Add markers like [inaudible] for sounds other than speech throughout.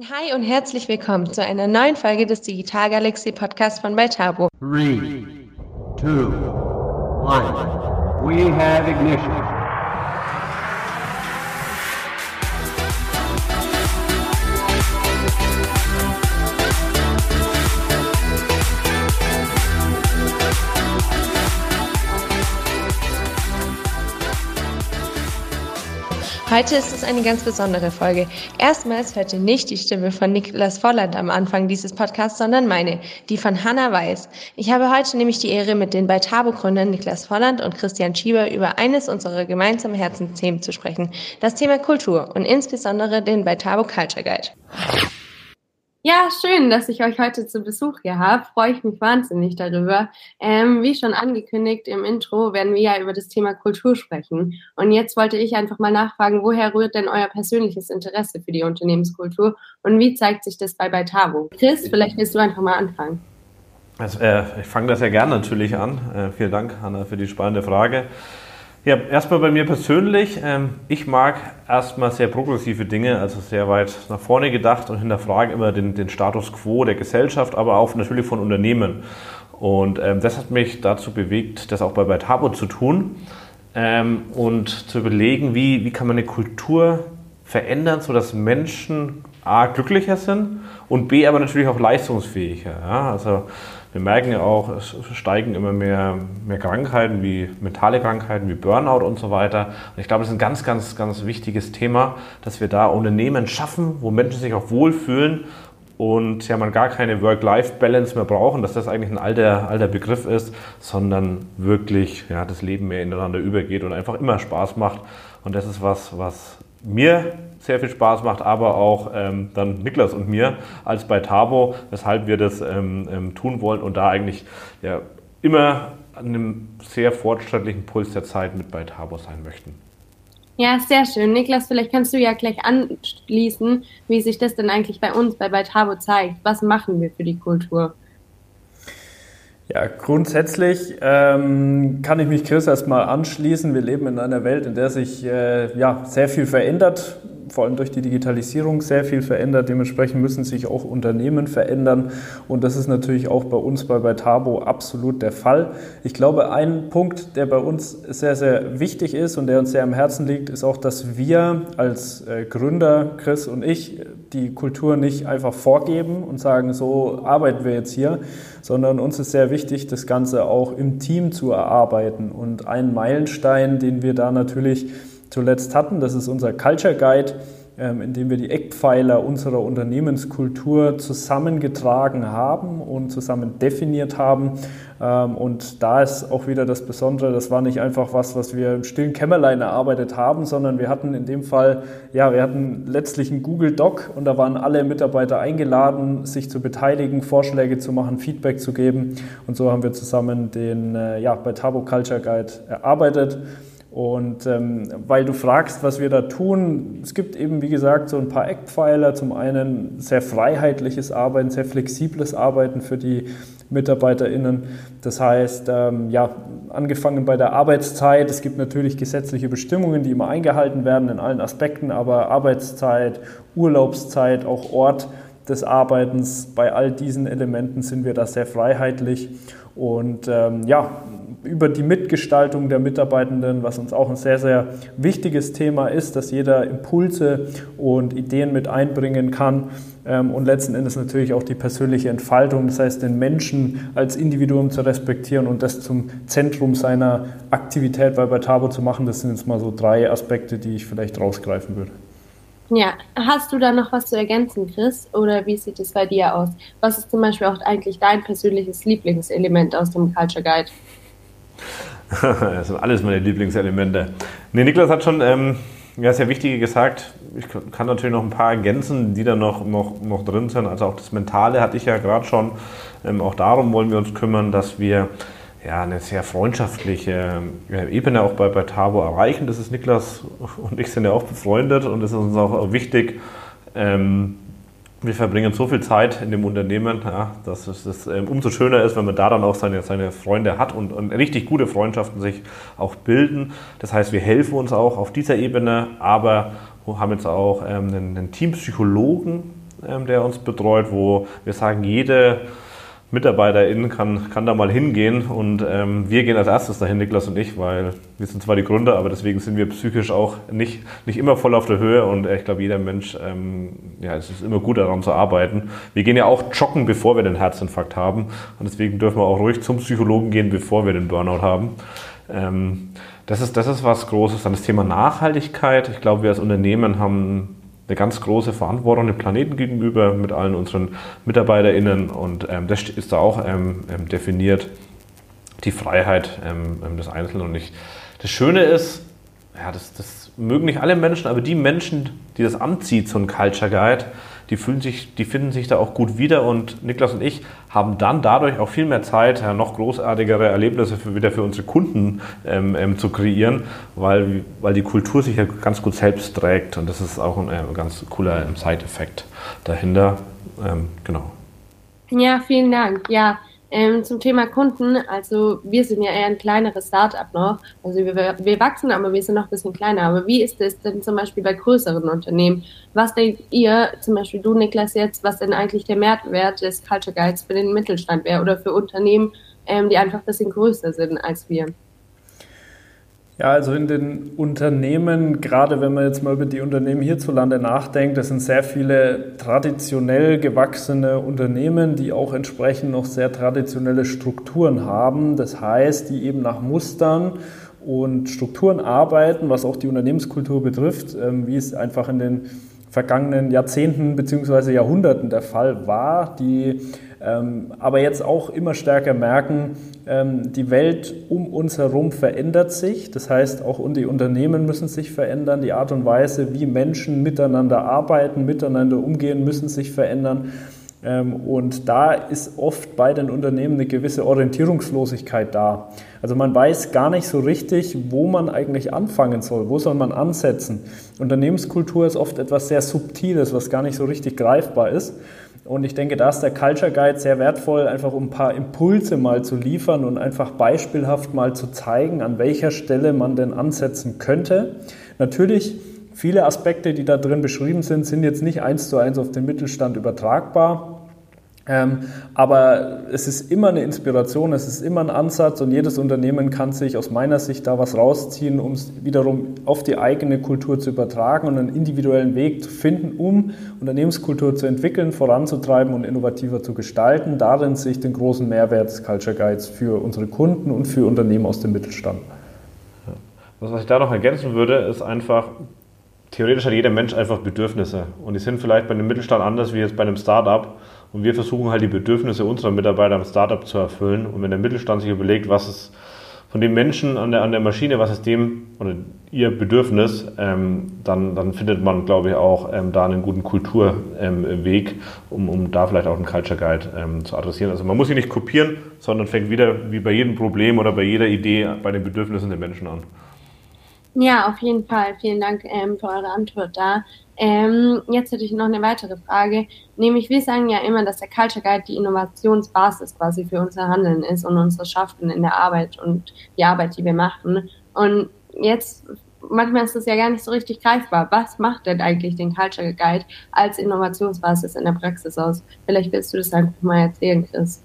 Hi und herzlich willkommen zu einer neuen Folge des Digital Galaxy Podcasts von Beitabo. 3, 2, 1. We have ignition. Heute ist es eine ganz besondere Folge. Erstmals hört ihr nicht die Stimme von Niklas Volland am Anfang dieses Podcasts, sondern meine, die von Hanna Weiß. Ich habe heute nämlich die Ehre, mit den Beitabo-Gründern Niklas Volland und Christian Schieber über eines unserer gemeinsamen Herzensthemen zu sprechen, das Thema Kultur und insbesondere den Beitabo Culture Guide. Ja, schön, dass ich euch heute zu Besuch hier habe. Freue ich mich wahnsinnig darüber. Ähm, wie schon angekündigt im Intro werden wir ja über das Thema Kultur sprechen. Und jetzt wollte ich einfach mal nachfragen, woher rührt denn euer persönliches Interesse für die Unternehmenskultur und wie zeigt sich das bei Beitabo? Chris, vielleicht willst du einfach mal anfangen. Also, äh, ich fange das ja gerne natürlich an. Äh, vielen Dank, Hanna, für die spannende Frage. Ja, erstmal bei mir persönlich. Ähm, ich mag erstmal sehr progressive Dinge, also sehr weit nach vorne gedacht und hinterfrage immer den, den Status quo der Gesellschaft, aber auch natürlich von Unternehmen. Und ähm, das hat mich dazu bewegt, das auch bei Beitabo zu tun ähm, und zu überlegen, wie, wie kann man eine Kultur verändern, sodass Menschen A, glücklicher sind und B, aber natürlich auch leistungsfähiger. Ja? Also wir merken ja auch, es steigen immer mehr, mehr Krankheiten wie mentale Krankheiten, wie Burnout und so weiter. Und ich glaube, das ist ein ganz, ganz, ganz wichtiges Thema, dass wir da Unternehmen schaffen, wo Menschen sich auch wohlfühlen und ja, man gar keine Work-Life-Balance mehr brauchen, dass das eigentlich ein alter, alter Begriff ist, sondern wirklich ja, das Leben mehr ineinander übergeht und einfach immer Spaß macht. Und das ist was, was mir sehr viel Spaß macht, aber auch ähm, dann Niklas und mir als bei Tabo, weshalb wir das ähm, ähm, tun wollen und da eigentlich ja, immer an einem sehr fortschrittlichen Puls der Zeit mit bei Tabo sein möchten. Ja, sehr schön. Niklas, vielleicht kannst du ja gleich anschließen, wie sich das denn eigentlich bei uns bei Beitabo zeigt. Was machen wir für die Kultur? Ja, grundsätzlich ähm, kann ich mich Chris erstmal anschließen. Wir leben in einer Welt, in der sich äh, ja, sehr viel verändert vor allem durch die Digitalisierung sehr viel verändert. Dementsprechend müssen sich auch Unternehmen verändern. Und das ist natürlich auch bei uns bei, bei Tabo absolut der Fall. Ich glaube, ein Punkt, der bei uns sehr, sehr wichtig ist und der uns sehr am Herzen liegt, ist auch, dass wir als äh, Gründer, Chris und ich, die Kultur nicht einfach vorgeben und sagen, so arbeiten wir jetzt hier, sondern uns ist sehr wichtig, das Ganze auch im Team zu erarbeiten. Und ein Meilenstein, den wir da natürlich zuletzt hatten. Das ist unser Culture Guide, ähm, in dem wir die Eckpfeiler unserer Unternehmenskultur zusammengetragen haben und zusammen definiert haben. Ähm, und da ist auch wieder das Besondere, das war nicht einfach was, was wir im stillen Kämmerlein erarbeitet haben, sondern wir hatten in dem Fall, ja, wir hatten letztlich einen Google Doc und da waren alle Mitarbeiter eingeladen, sich zu beteiligen, Vorschläge zu machen, Feedback zu geben. Und so haben wir zusammen den äh, ja, bei Tabo Culture Guide erarbeitet. Und ähm, weil du fragst, was wir da tun, es gibt eben, wie gesagt, so ein paar Eckpfeiler. Zum einen sehr freiheitliches Arbeiten, sehr flexibles Arbeiten für die MitarbeiterInnen. Das heißt, ähm, ja, angefangen bei der Arbeitszeit. Es gibt natürlich gesetzliche Bestimmungen, die immer eingehalten werden in allen Aspekten, aber Arbeitszeit, Urlaubszeit, auch Ort des Arbeitens, bei all diesen Elementen sind wir da sehr freiheitlich. Und ähm, ja, über die Mitgestaltung der Mitarbeitenden, was uns auch ein sehr, sehr wichtiges Thema ist, dass jeder Impulse und Ideen mit einbringen kann ähm, und letzten Endes natürlich auch die persönliche Entfaltung, das heißt den Menschen als Individuum zu respektieren und das zum Zentrum seiner Aktivität bei Batabo zu machen. Das sind jetzt mal so drei Aspekte, die ich vielleicht rausgreifen würde. Ja, hast du da noch was zu ergänzen, Chris? Oder wie sieht es bei dir aus? Was ist zum Beispiel auch eigentlich dein persönliches Lieblingselement aus dem Culture Guide? Das sind alles meine Lieblingselemente. Nee, Niklas hat schon ähm, ja, sehr Wichtige gesagt. Ich kann natürlich noch ein paar ergänzen, die da noch, noch, noch drin sind. Also auch das Mentale hatte ich ja gerade schon. Ähm, auch darum wollen wir uns kümmern, dass wir ja, eine sehr freundschaftliche äh, Ebene auch bei, bei Tabo erreichen. Das ist Niklas und ich sind ja auch befreundet und es ist uns auch wichtig, ähm, wir verbringen so viel Zeit in dem Unternehmen, ja, dass es ähm, umso schöner ist, wenn man da dann auch seine, seine Freunde hat und, und, richtig gute Freundschaften sich auch bilden. Das heißt, wir helfen uns auch auf dieser Ebene, aber wir haben jetzt auch ähm, einen, einen Teampsychologen ähm, der uns betreut, wo wir sagen, jede MitarbeiterInnen kann, kann da mal hingehen und ähm, wir gehen als erstes dahin, Niklas und ich, weil wir sind zwar die Gründer, aber deswegen sind wir psychisch auch nicht, nicht immer voll auf der Höhe und äh, ich glaube, jeder Mensch, ähm, ja, es ist immer gut daran zu arbeiten. Wir gehen ja auch joggen, bevor wir den Herzinfarkt haben und deswegen dürfen wir auch ruhig zum Psychologen gehen, bevor wir den Burnout haben. Ähm, das, ist, das ist was Großes. Dann das Thema Nachhaltigkeit. Ich glaube, wir als Unternehmen haben eine ganz große Verantwortung dem Planeten gegenüber mit allen unseren MitarbeiterInnen und ähm, das ist da auch ähm, ähm definiert, die Freiheit ähm, ähm, des Einzelnen. Und ich, das Schöne ist, ja, das, das mögen nicht alle Menschen, aber die Menschen, die das anzieht, so ein Culture Guide, die, fühlen sich, die finden sich da auch gut wieder und Niklas und ich haben dann dadurch auch viel mehr Zeit, noch großartigere Erlebnisse für, wieder für unsere Kunden ähm, ähm, zu kreieren, weil, weil die Kultur sich ja ganz gut selbst trägt und das ist auch ein äh, ganz cooler ähm, Side-Effekt dahinter. Ähm, genau. Ja, vielen Dank. Ja, ähm, zum Thema Kunden, also wir sind ja eher ein kleineres Startup noch. Also wir, wir wachsen, aber wir sind noch ein bisschen kleiner. Aber wie ist es denn zum Beispiel bei größeren Unternehmen? Was denkt ihr, zum Beispiel du, Niklas, jetzt, was denn eigentlich der Mehrwert des Culture Guides für den Mittelstand wäre oder für Unternehmen, ähm, die einfach ein bisschen größer sind als wir? Ja, also in den Unternehmen, gerade wenn man jetzt mal über die Unternehmen hierzulande nachdenkt, das sind sehr viele traditionell gewachsene Unternehmen, die auch entsprechend noch sehr traditionelle Strukturen haben. Das heißt, die eben nach Mustern und Strukturen arbeiten, was auch die Unternehmenskultur betrifft, ähm, wie es einfach in den vergangenen Jahrzehnten bzw. Jahrhunderten der Fall war, die ähm, aber jetzt auch immer stärker merken, die Welt um uns herum verändert sich. Das heißt, auch die Unternehmen müssen sich verändern. Die Art und Weise, wie Menschen miteinander arbeiten, miteinander umgehen, müssen sich verändern. Ähm, und da ist oft bei den Unternehmen eine gewisse Orientierungslosigkeit da. Also man weiß gar nicht so richtig, wo man eigentlich anfangen soll, wo soll man ansetzen. Unternehmenskultur ist oft etwas sehr Subtiles, was gar nicht so richtig greifbar ist. Und ich denke, da ist der Culture Guide sehr wertvoll, einfach um ein paar Impulse mal zu liefern und einfach beispielhaft mal zu zeigen, an welcher Stelle man denn ansetzen könnte. Natürlich, viele Aspekte, die da drin beschrieben sind, sind jetzt nicht eins zu eins auf den Mittelstand übertragbar. Ähm, aber es ist immer eine Inspiration, es ist immer ein Ansatz und jedes Unternehmen kann sich aus meiner Sicht da was rausziehen, um es wiederum auf die eigene Kultur zu übertragen und einen individuellen Weg zu finden, um Unternehmenskultur zu entwickeln, voranzutreiben und innovativer zu gestalten. Darin sehe ich den großen Mehrwert des Culture Guides für unsere Kunden und für Unternehmen aus dem Mittelstand. Was ich da noch ergänzen würde, ist einfach, theoretisch hat jeder Mensch einfach Bedürfnisse und die sind vielleicht bei einem Mittelstand anders wie jetzt bei einem Start-up und wir versuchen halt die Bedürfnisse unserer Mitarbeiter am Startup zu erfüllen. Und wenn der Mittelstand sich überlegt, was ist von dem Menschen an der, an der Maschine, was ist dem oder ihr Bedürfnis, ähm, dann, dann findet man, glaube ich, auch ähm, da einen guten Kulturweg, ähm, um, um da vielleicht auch einen Culture Guide ähm, zu adressieren. Also man muss ihn nicht kopieren, sondern fängt wieder wie bei jedem Problem oder bei jeder Idee bei den Bedürfnissen der Menschen an. Ja, auf jeden Fall. Vielen Dank ähm, für eure Antwort da. Ähm, jetzt hätte ich noch eine weitere Frage, nämlich wir sagen ja immer, dass der Culture Guide die Innovationsbasis quasi für unser Handeln ist und unser Schaffen in der Arbeit und die Arbeit, die wir machen. Und jetzt, manchmal ist es ja gar nicht so richtig greifbar. Was macht denn eigentlich den Culture Guide als Innovationsbasis in der Praxis aus? Vielleicht willst du das einfach mal erzählen, Chris.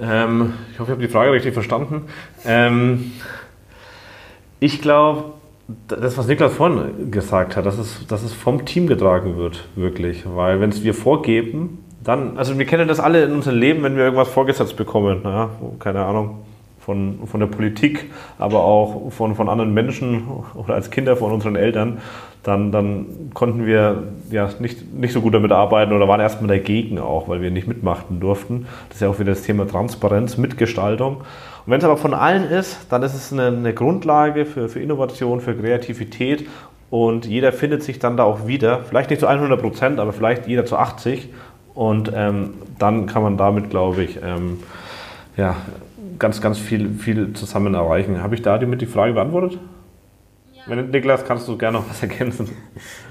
Ähm, ich hoffe, ich habe die Frage richtig verstanden. Ähm, ich glaube, das, was Niklas vorhin gesagt hat, dass es, dass es vom Team getragen wird, wirklich. Weil wenn es wir vorgeben, dann, also wir kennen das alle in unserem Leben, wenn wir irgendwas vorgesetzt bekommen, ja, keine Ahnung, von, von der Politik, aber auch von, von anderen Menschen [laughs] oder als Kinder von unseren Eltern, dann, dann konnten wir ja nicht, nicht so gut damit arbeiten oder waren erstmal dagegen auch, weil wir nicht mitmachen durften. Das ist ja auch wieder das Thema Transparenz, Mitgestaltung. Und wenn es aber von allen ist, dann ist es eine, eine Grundlage für, für Innovation, für Kreativität und jeder findet sich dann da auch wieder. Vielleicht nicht zu 100 Prozent, aber vielleicht jeder zu 80. Und ähm, dann kann man damit, glaube ich, ähm, ja, ganz, ganz viel, viel zusammen erreichen. Habe ich da damit die Frage beantwortet? Niklas, kannst du gerne noch was ergänzen?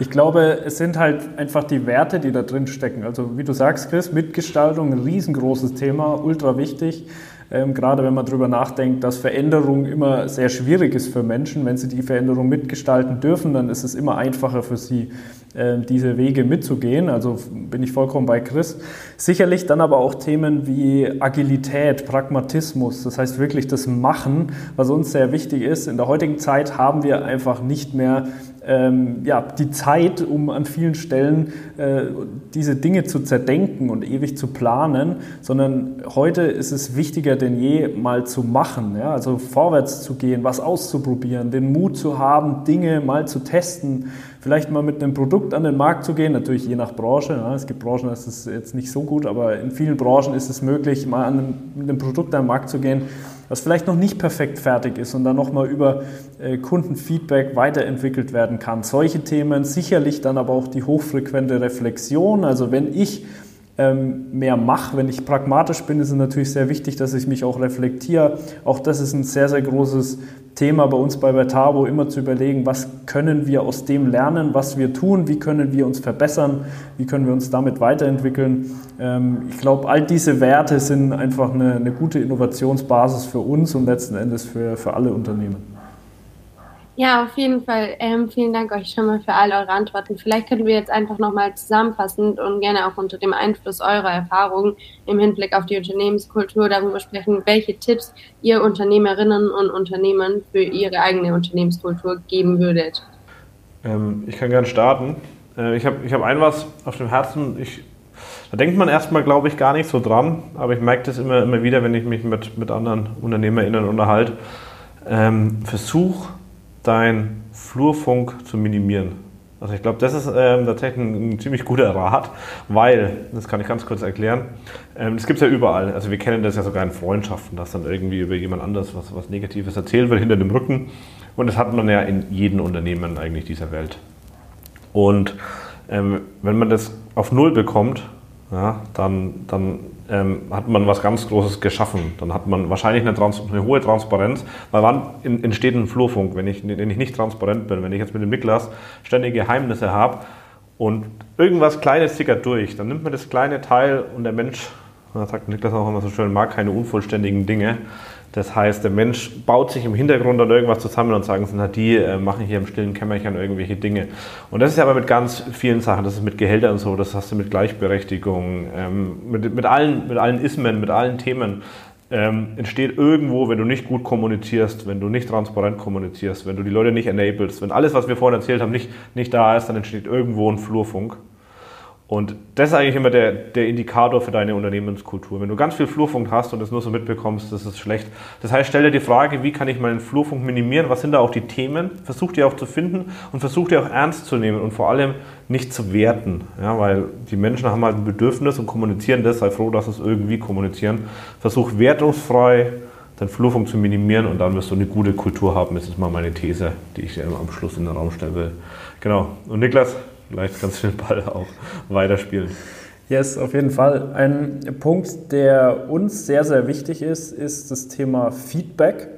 Ich glaube, es sind halt einfach die Werte, die da drin stecken. Also wie du sagst, Chris, Mitgestaltung, ein riesengroßes Thema, ultra wichtig. Ähm, gerade wenn man darüber nachdenkt, dass Veränderung immer sehr schwierig ist für Menschen. Wenn sie die Veränderung mitgestalten dürfen, dann ist es immer einfacher für sie, äh, diese Wege mitzugehen. Also bin ich vollkommen bei Chris. Sicherlich dann aber auch Themen wie Agilität, Pragmatismus, das heißt wirklich das Machen, was uns sehr wichtig ist. In der heutigen Zeit haben wir einfach nicht mehr ähm, ja, die Zeit, um an vielen Stellen äh, diese Dinge zu zerdenken und ewig zu planen, sondern heute ist es wichtiger denn je, mal zu machen, ja? also vorwärts zu gehen, was auszuprobieren, den Mut zu haben, Dinge mal zu testen, vielleicht mal mit einem Produkt an den Markt zu gehen, natürlich je nach Branche. Ja? Es gibt Branchen, da ist jetzt nicht so gut, aber in vielen Branchen ist es möglich, mal an einem, mit einem Produkt an den Markt zu gehen was vielleicht noch nicht perfekt fertig ist und dann nochmal über äh, Kundenfeedback weiterentwickelt werden kann. Solche Themen, sicherlich dann aber auch die hochfrequente Reflexion. Also wenn ich mehr mache, wenn ich pragmatisch bin, ist es natürlich sehr wichtig, dass ich mich auch reflektiere. Auch das ist ein sehr, sehr großes Thema bei uns bei Vertabo, immer zu überlegen, was können wir aus dem lernen, was wir tun, wie können wir uns verbessern, wie können wir uns damit weiterentwickeln. Ähm, ich glaube, all diese Werte sind einfach eine, eine gute Innovationsbasis für uns und letzten Endes für, für alle Unternehmen. Ja, auf jeden Fall. Ähm, vielen Dank euch schon mal für all eure Antworten. Vielleicht könnten wir jetzt einfach nochmal zusammenfassend und gerne auch unter dem Einfluss eurer Erfahrungen im Hinblick auf die Unternehmenskultur darüber sprechen, welche Tipps ihr Unternehmerinnen und Unternehmern für ihre eigene Unternehmenskultur geben würdet. Ähm, ich kann gerne starten. Äh, ich habe ich hab ein was auf dem Herzen. Ich, da denkt man erstmal, glaube ich, gar nicht so dran, aber ich merke das immer, immer wieder, wenn ich mich mit, mit anderen UnternehmerInnen unterhalte. Ähm, versuch dein Flurfunk zu minimieren. Also ich glaube, das ist ähm, tatsächlich ein, ein, ziemlich guter Rat, weil, das kann ich ganz kurz erklären, ähm, das gibt es ja überall. Also wir kennen das ja sogar in Freundschaften, dass dann irgendwie über jemand anderes was, was Negatives erzählt wird hinter dem Rücken. Und das hat man ja in jedem Unternehmen eigentlich dieser Welt. Und ähm, wenn man das auf Null bekommt, ja, dann, dann ähm, hat man was ganz Großes geschaffen. Dann hat man wahrscheinlich eine, Trans eine hohe Transparenz, weil wann entsteht ein Flurfunk, wenn ich, wenn ich nicht transparent bin, wenn ich jetzt mit dem Niklas ständige Geheimnisse habe und irgendwas Kleines tickert durch, dann nimmt man das kleine Teil und der Mensch, da sagt Niklas auch immer so schön, mag keine unvollständigen Dinge. Das heißt, der Mensch baut sich im Hintergrund dann irgendwas zusammen und sagen, na, die äh, machen hier im stillen Kämmerchen irgendwelche Dinge. Und das ist aber mit ganz vielen Sachen, das ist mit Gehältern und so, das hast du mit Gleichberechtigung, ähm, mit, mit, allen, mit allen Ismen, mit allen Themen. Ähm, entsteht irgendwo, wenn du nicht gut kommunizierst, wenn du nicht transparent kommunizierst, wenn du die Leute nicht enablest, wenn alles, was wir vorhin erzählt haben, nicht, nicht da ist, dann entsteht irgendwo ein Flurfunk. Und das ist eigentlich immer der, der Indikator für deine Unternehmenskultur. Wenn du ganz viel Flurfunk hast und das nur so mitbekommst, das ist schlecht. Das heißt, stell dir die Frage, wie kann ich meinen Flurfunk minimieren? Was sind da auch die Themen? Versuch die auch zu finden und versuch die auch ernst zu nehmen und vor allem nicht zu werten. Ja, weil die Menschen haben halt ein Bedürfnis und kommunizieren das. Sei froh, dass sie es irgendwie kommunizieren. Versuch wertungsfrei deinen Flurfunk zu minimieren und dann wirst du eine gute Kultur haben. Das ist mal meine These, die ich am Schluss in den Raum stellen will. Genau. Und Niklas, vielleicht kannst du den Ball auch weiterspielen. Yes, auf jeden Fall. Ein Punkt, der uns sehr, sehr wichtig ist, ist das Thema Feedback.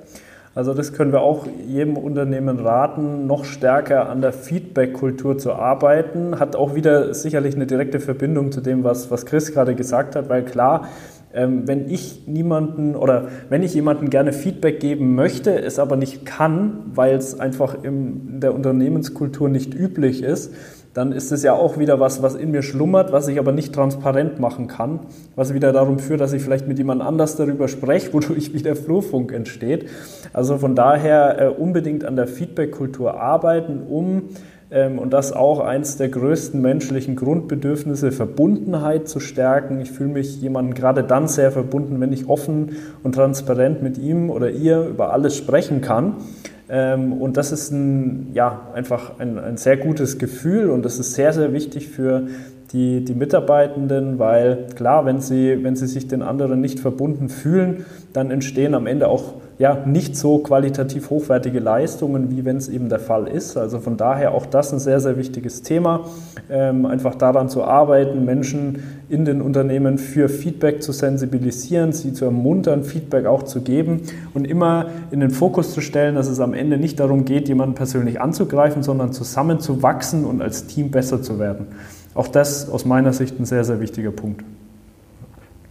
Also das können wir auch jedem Unternehmen raten, noch stärker an der Feedback-Kultur zu arbeiten. Hat auch wieder sicherlich eine direkte Verbindung zu dem, was, was Chris gerade gesagt hat, weil klar, ähm, wenn ich niemanden oder wenn ich jemanden gerne Feedback geben möchte, es aber nicht kann, weil es einfach in der Unternehmenskultur nicht üblich ist, dann ist es ja auch wieder was, was in mir schlummert, was ich aber nicht transparent machen kann, was wieder darum führt, dass ich vielleicht mit jemand anders darüber spreche, [laughs] wodurch wieder Flurfunk entsteht. Also von daher äh, unbedingt an der Feedback-Kultur arbeiten, um und das auch eins der größten menschlichen Grundbedürfnisse, Verbundenheit zu stärken. Ich fühle mich jemandem gerade dann sehr verbunden, wenn ich offen und transparent mit ihm oder ihr über alles sprechen kann. Ähm, und das ist ein, ja, einfach ein, ein sehr gutes Gefühl und das ist sehr, sehr wichtig für die, die Mitarbeitenden, weil klar, wenn sie, wenn sie sich den anderen nicht verbunden fühlen, dann entstehen am Ende auch ja, nicht so qualitativ hochwertige Leistungen, wie wenn es eben der Fall ist. Also von daher auch das ein sehr, sehr wichtiges Thema, ähm, einfach daran zu arbeiten, Menschen in den Unternehmen für Feedback zu sensibilisieren, sie zu ermuntern, Feedback auch zu geben und immer in den Fokus zu stellen, dass es am Ende nicht darum geht, jemanden persönlich anzugreifen, sondern zusammenzuwachsen und als Team besser zu werden. Auch das aus meiner Sicht ein sehr, sehr wichtiger Punkt.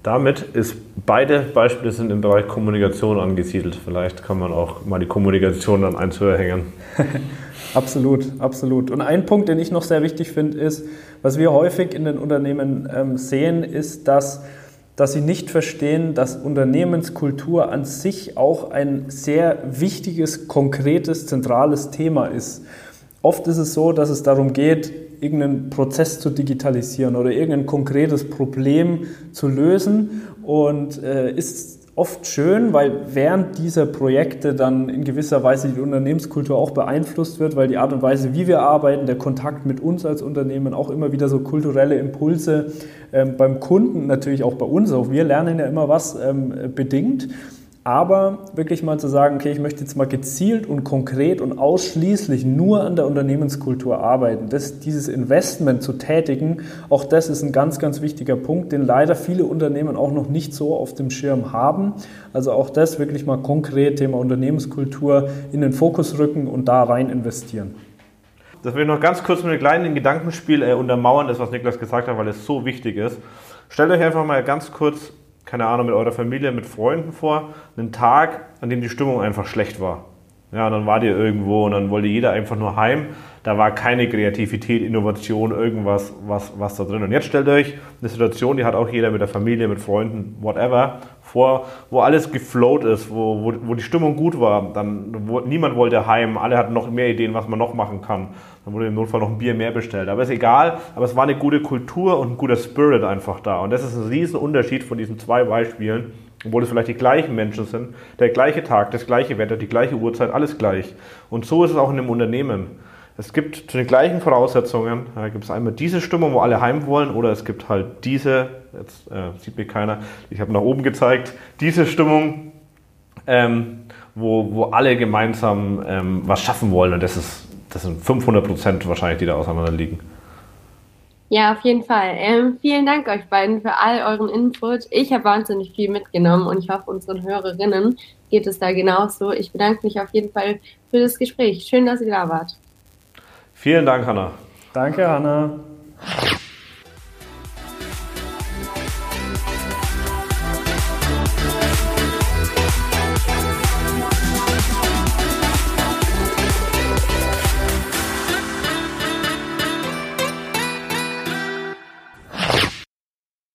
Damit ist beide Beispiele sind im Bereich Kommunikation angesiedelt. Vielleicht kann man auch mal die Kommunikation dann eins höher hängen. [laughs] Absolut, absolut. Und ein Punkt, den ich noch sehr wichtig finde, ist, was wir häufig in den Unternehmen ähm, sehen, ist, dass dass sie nicht verstehen, dass Unternehmenskultur an sich auch ein sehr wichtiges, konkretes, zentrales Thema ist. Oft ist es so, dass es darum geht, irgendeinen Prozess zu digitalisieren oder irgendein konkretes Problem zu lösen und äh, ist oft schön, weil während dieser Projekte dann in gewisser Weise die Unternehmenskultur auch beeinflusst wird, weil die Art und Weise, wie wir arbeiten, der Kontakt mit uns als Unternehmen auch immer wieder so kulturelle Impulse ähm, beim Kunden, natürlich auch bei uns, auch wir lernen ja immer was ähm, bedingt. Aber wirklich mal zu sagen, okay, ich möchte jetzt mal gezielt und konkret und ausschließlich nur an der Unternehmenskultur arbeiten, das, dieses Investment zu tätigen, auch das ist ein ganz, ganz wichtiger Punkt, den leider viele Unternehmen auch noch nicht so auf dem Schirm haben. Also auch das wirklich mal konkret Thema Unternehmenskultur in den Fokus rücken und da rein investieren. Das will ich noch ganz kurz mit einem kleinen Gedankenspiel äh, untermauern, das was Niklas gesagt hat, weil es so wichtig ist. Stellt euch einfach mal ganz kurz keine Ahnung, mit eurer Familie, mit Freunden vor, einen Tag, an dem die Stimmung einfach schlecht war. Ja, dann war ihr irgendwo und dann wollte jeder einfach nur heim. Da war keine Kreativität, Innovation, irgendwas was, was da drin. Und jetzt stellt euch eine Situation, die hat auch jeder mit der Familie, mit Freunden, whatever, vor, wo alles geflowt ist, wo, wo, wo die Stimmung gut war. Dann, wo, niemand wollte heim, alle hatten noch mehr Ideen, was man noch machen kann. Dann wurde im Notfall noch ein Bier mehr bestellt. Aber ist egal, aber es war eine gute Kultur und ein guter Spirit einfach da. Und das ist ein riesen Unterschied von diesen zwei Beispielen, obwohl es vielleicht die gleichen Menschen sind, der gleiche Tag, das gleiche Wetter, die gleiche Uhrzeit, alles gleich. Und so ist es auch in einem Unternehmen. Es gibt zu den gleichen Voraussetzungen, da gibt es einmal diese Stimmung, wo alle heim wollen, oder es gibt halt diese, jetzt äh, sieht mir keiner, ich habe nach oben gezeigt, diese Stimmung, ähm, wo, wo alle gemeinsam ähm, was schaffen wollen. Und das, ist, das sind 500 Prozent wahrscheinlich, die da auseinander liegen. Ja, auf jeden Fall. Ähm, vielen Dank euch beiden für all euren Input. Ich habe wahnsinnig viel mitgenommen und ich hoffe, unseren Hörerinnen geht es da genauso. Ich bedanke mich auf jeden Fall für das Gespräch. Schön, dass ihr da wart. Vielen Dank, Hanna. Danke, Hanna.